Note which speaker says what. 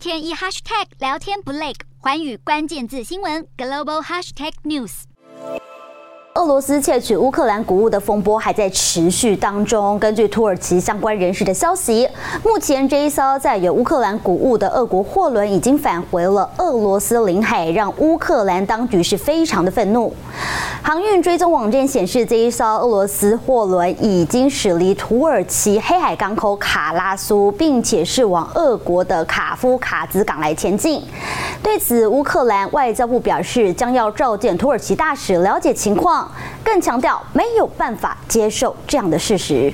Speaker 1: 天一 hashtag 聊天不累，寰宇关键字新闻 global hashtag news。
Speaker 2: 俄罗斯窃取乌克兰谷物的风波还在持续当中。根据土耳其相关人士的消息，目前这一艘载有乌克兰谷物的俄国货轮已经返回了俄罗斯领海，让乌克兰当局是非常的愤怒。航运追踪网站显示，这一艘俄罗斯货轮已经驶离土耳其黑海港口卡拉苏，并且是往俄国的卡夫卡兹港来前进。对此，乌克兰外交部表示，将要召见土耳其大使了解情况。更强调没有办法接受这样的事实。